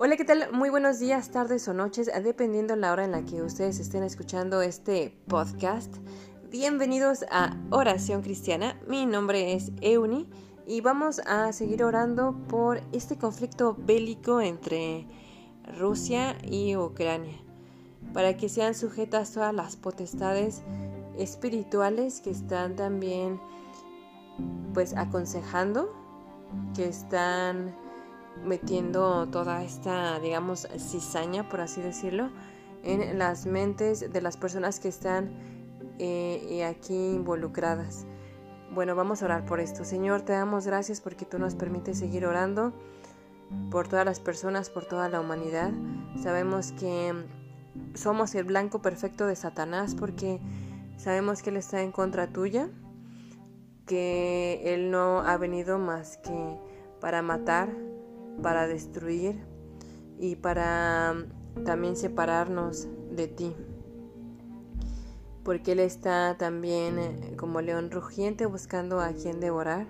Hola, ¿qué tal? Muy buenos días, tardes o noches, dependiendo la hora en la que ustedes estén escuchando este podcast. Bienvenidos a Oración Cristiana. Mi nombre es Euni y vamos a seguir orando por este conflicto bélico entre Rusia y Ucrania, para que sean sujetas todas las potestades espirituales que están también pues aconsejando, que están metiendo toda esta, digamos, cizaña, por así decirlo, en las mentes de las personas que están eh, aquí involucradas. Bueno, vamos a orar por esto. Señor, te damos gracias porque tú nos permites seguir orando por todas las personas, por toda la humanidad. Sabemos que somos el blanco perfecto de Satanás porque sabemos que Él está en contra tuya, que Él no ha venido más que para matar, para destruir y para mm, también separarnos de ti. Porque Él está también eh, como león rugiente buscando a quien devorar.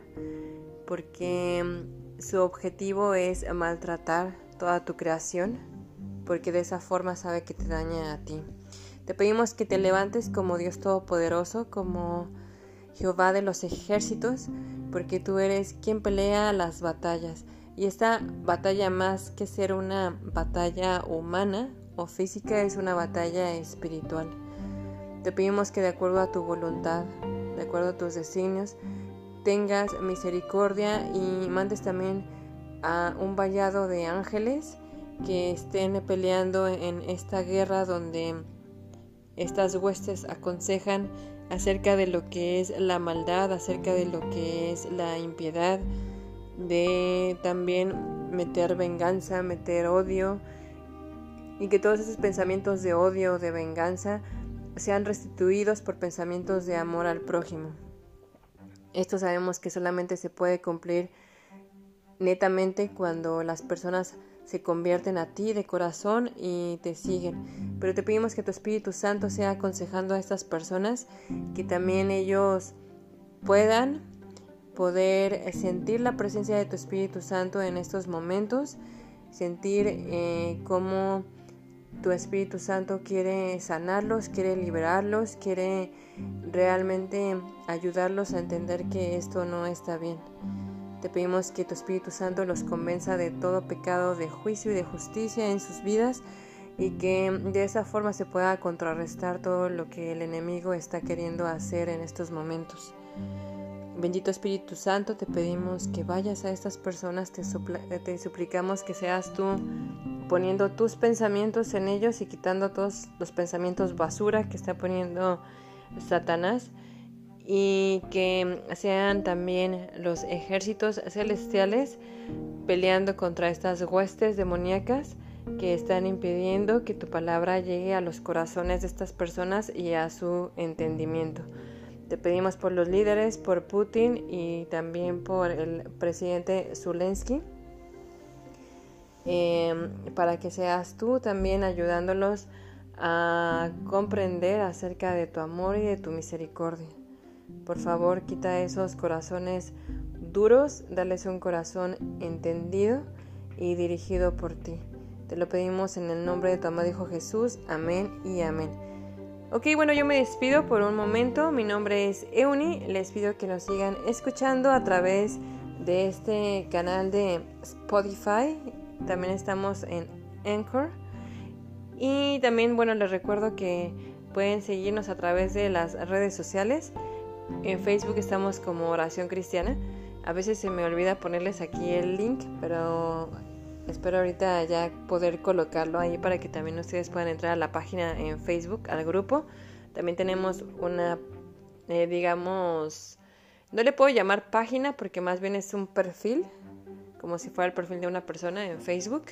Porque mm, su objetivo es maltratar toda tu creación. Porque de esa forma sabe que te daña a ti. Te pedimos que te levantes como Dios Todopoderoso, como Jehová de los ejércitos, porque tú eres quien pelea las batallas y esta batalla más que ser una batalla humana o física es una batalla espiritual. Te pedimos que de acuerdo a tu voluntad, de acuerdo a tus designios, tengas misericordia y mandes también a un vallado de ángeles que estén peleando en esta guerra donde estas huestes aconsejan acerca de lo que es la maldad, acerca de lo que es la impiedad, de también meter venganza, meter odio y que todos esos pensamientos de odio, de venganza, sean restituidos por pensamientos de amor al prójimo. Esto sabemos que solamente se puede cumplir netamente cuando las personas se convierten a ti de corazón y te siguen. Pero te pedimos que tu Espíritu Santo sea aconsejando a estas personas, que también ellos puedan poder eh, sentir la presencia de tu Espíritu Santo en estos momentos, sentir eh, cómo tu Espíritu Santo quiere sanarlos, quiere liberarlos, quiere realmente ayudarlos a entender que esto no está bien. Te pedimos que tu Espíritu Santo los convenza de todo pecado de juicio y de justicia en sus vidas y que de esa forma se pueda contrarrestar todo lo que el enemigo está queriendo hacer en estos momentos. Bendito Espíritu Santo, te pedimos que vayas a estas personas, te, te, suplicamos que seas tú poniendo tus pensamientos en ellos y quitando todos los pensamientos basura que está poniendo Satanás y que sean también los ejércitos celestiales peleando contra estas huestes demoníacas que están impidiendo que tu palabra llegue a los corazones de estas personas y a su entendimiento. Te pedimos por los líderes, por Putin y también por el presidente Zelensky, em, para que seas tú también ayudándolos a comprender acerca de tu amor y de tu misericordia. Por favor, quita esos corazones duros, dales un corazón entendido y dirigido por ti. Te lo pedimos en el nombre de tu amado Hijo Jesús. Amén y amén. Ok, bueno, yo me despido por un momento. Mi nombre es Euni. Les pido que nos sigan escuchando a través de este canal de Spotify. También estamos en Anchor. Y también, bueno, les recuerdo que pueden seguirnos a través de las redes sociales. En Facebook estamos como Oración Cristiana. A veces se me olvida ponerles aquí el link, pero Espero ahorita ya poder colocarlo ahí para que también ustedes puedan entrar a la página en Facebook, al grupo. También tenemos una, eh, digamos, no le puedo llamar página porque más bien es un perfil, como si fuera el perfil de una persona en Facebook.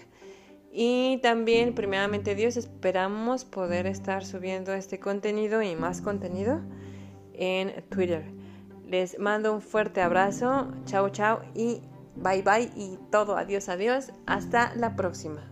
Y también, primeramente Dios, esperamos poder estar subiendo este contenido y más contenido en Twitter. Les mando un fuerte abrazo, chao chao y Bye bye y todo, adiós, adiós. Hasta la próxima.